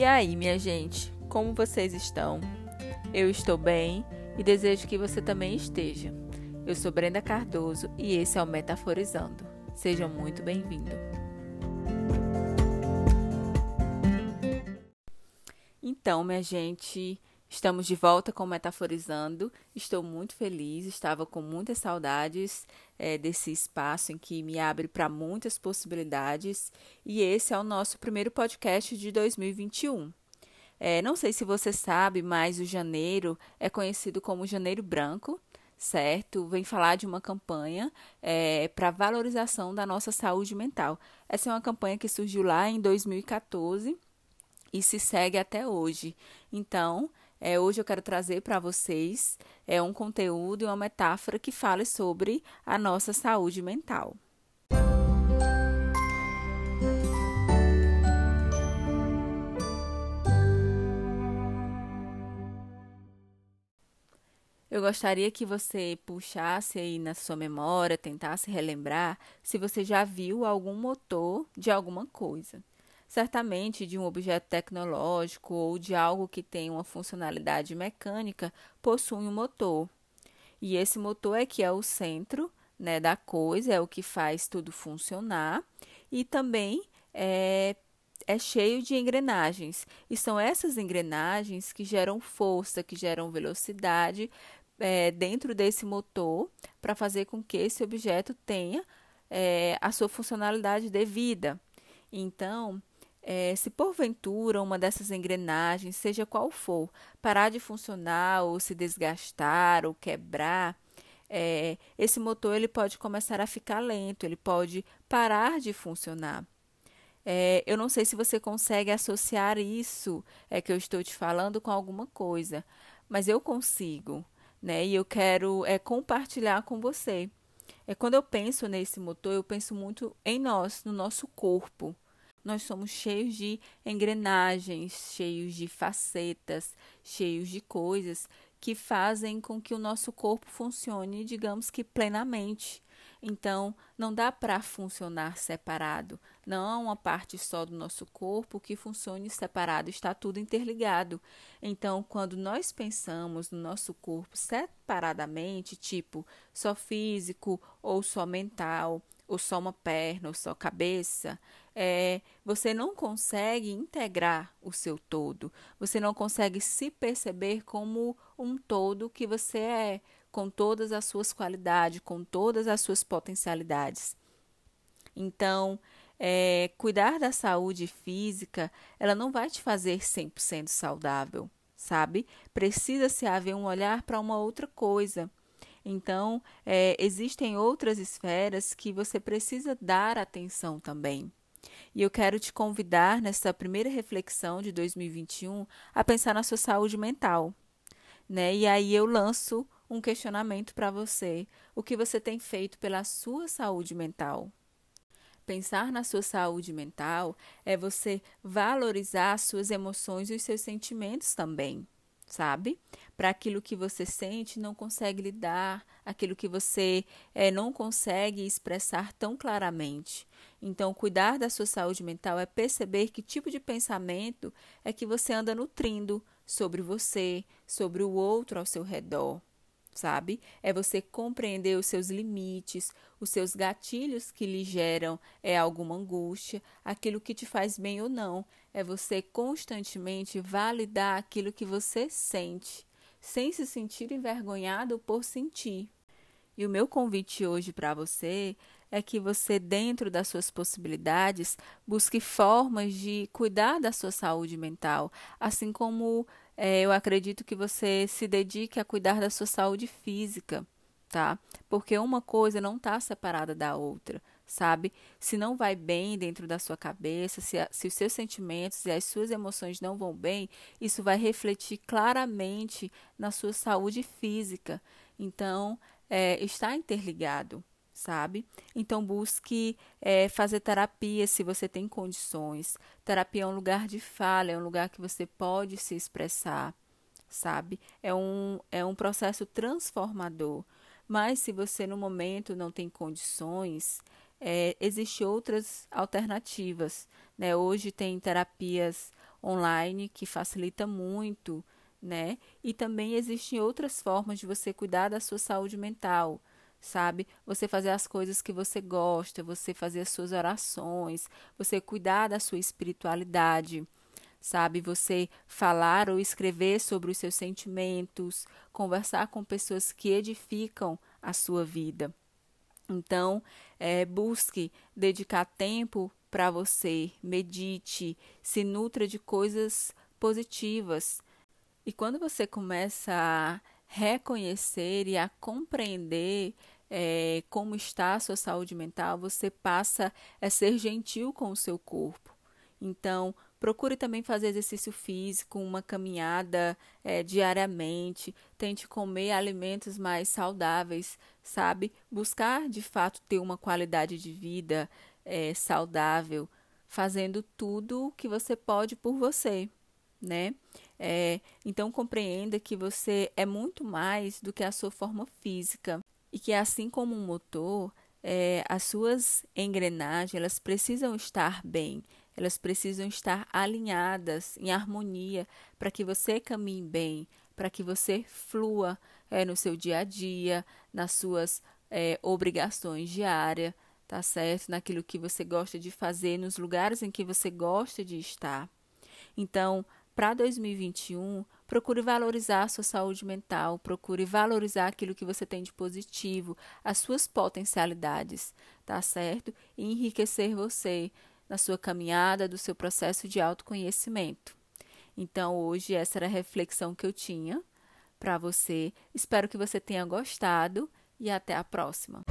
E aí, minha gente, como vocês estão? Eu estou bem e desejo que você também esteja. Eu sou Brenda Cardoso e esse é o Metaforizando. Seja muito bem-vindo. Então, minha gente, estamos de volta com Metaforizando. Estou muito feliz, estava com muitas saudades é, desse espaço em que me abre para muitas possibilidades. E esse é o nosso primeiro podcast de 2021. É, não sei se você sabe, mas o janeiro é conhecido como Janeiro Branco, certo? Vem falar de uma campanha é, para valorização da nossa saúde mental. Essa é uma campanha que surgiu lá em 2014 e se segue até hoje. Então, é, hoje eu quero trazer para vocês é, um conteúdo e uma metáfora que fale sobre a nossa saúde mental. Eu gostaria que você puxasse aí na sua memória, tentasse relembrar se você já viu algum motor de alguma coisa certamente de um objeto tecnológico ou de algo que tem uma funcionalidade mecânica, possui um motor. E esse motor é que é o centro né, da coisa, é o que faz tudo funcionar e também é, é cheio de engrenagens. E são essas engrenagens que geram força, que geram velocidade é, dentro desse motor para fazer com que esse objeto tenha é, a sua funcionalidade devida. Então, é, se porventura uma dessas engrenagens, seja qual for, parar de funcionar ou se desgastar ou quebrar, é, esse motor ele pode começar a ficar lento, ele pode parar de funcionar. É, eu não sei se você consegue associar isso é que eu estou te falando com alguma coisa, mas eu consigo, né? E eu quero é compartilhar com você. É quando eu penso nesse motor, eu penso muito em nós, no nosso corpo. Nós somos cheios de engrenagens, cheios de facetas, cheios de coisas que fazem com que o nosso corpo funcione, digamos que plenamente. Então, não dá para funcionar separado. Não há uma parte só do nosso corpo que funcione separado, está tudo interligado. Então, quando nós pensamos no nosso corpo separadamente, tipo só físico ou só mental, ou só uma perna, ou só cabeça, é, você não consegue integrar o seu todo. Você não consegue se perceber como um todo que você é, com todas as suas qualidades, com todas as suas potencialidades. Então, é, cuidar da saúde física, ela não vai te fazer 100% saudável, sabe? Precisa-se haver um olhar para uma outra coisa. Então, é, existem outras esferas que você precisa dar atenção também. E eu quero te convidar, nessa primeira reflexão de 2021, a pensar na sua saúde mental. Né? E aí eu lanço um questionamento para você: o que você tem feito pela sua saúde mental? Pensar na sua saúde mental é você valorizar as suas emoções e os seus sentimentos também sabe? Para aquilo que você sente, não consegue lidar, aquilo que você é, não consegue expressar tão claramente. Então, cuidar da sua saúde mental é perceber que tipo de pensamento é que você anda nutrindo sobre você, sobre o outro ao seu redor sabe? É você compreender os seus limites, os seus gatilhos que lhe geram é alguma angústia, aquilo que te faz bem ou não. É você constantemente validar aquilo que você sente, sem se sentir envergonhado por sentir. E o meu convite hoje para você é que você, dentro das suas possibilidades, busque formas de cuidar da sua saúde mental, assim como é, eu acredito que você se dedique a cuidar da sua saúde física, tá? Porque uma coisa não está separada da outra, sabe? Se não vai bem dentro da sua cabeça, se, a, se os seus sentimentos e as suas emoções não vão bem, isso vai refletir claramente na sua saúde física. Então, é, está interligado sabe? Então busque é, fazer terapia se você tem condições. Terapia é um lugar de fala, é um lugar que você pode se expressar, sabe? É um, é um processo transformador. Mas se você no momento não tem condições, é, existem outras alternativas. Né? Hoje tem terapias online que facilita muito, né? E também existem outras formas de você cuidar da sua saúde mental, sabe? Você fazer as coisas que você gosta, você fazer as suas orações, você cuidar da sua espiritualidade, sabe? Você falar ou escrever sobre os seus sentimentos, conversar com pessoas que edificam a sua vida. Então, é, busque dedicar tempo para você, medite, se nutra de coisas positivas. E quando você começa a reconhecer e a compreender é, como está a sua saúde mental, você passa a ser gentil com o seu corpo. Então, procure também fazer exercício físico, uma caminhada é, diariamente, tente comer alimentos mais saudáveis, sabe? Buscar de fato ter uma qualidade de vida é, saudável, fazendo tudo o que você pode por você, né? É, então compreenda que você é muito mais do que a sua forma física e que assim como um motor, é, as suas engrenagens elas precisam estar bem, elas precisam estar alinhadas, em harmonia, para que você caminhe bem, para que você flua é, no seu dia a dia, nas suas é, obrigações diárias, tá certo? Naquilo que você gosta de fazer, nos lugares em que você gosta de estar. Então, para 2021, procure valorizar a sua saúde mental, procure valorizar aquilo que você tem de positivo, as suas potencialidades, tá certo? E enriquecer você na sua caminhada do seu processo de autoconhecimento. Então, hoje essa era a reflexão que eu tinha para você. Espero que você tenha gostado e até a próxima.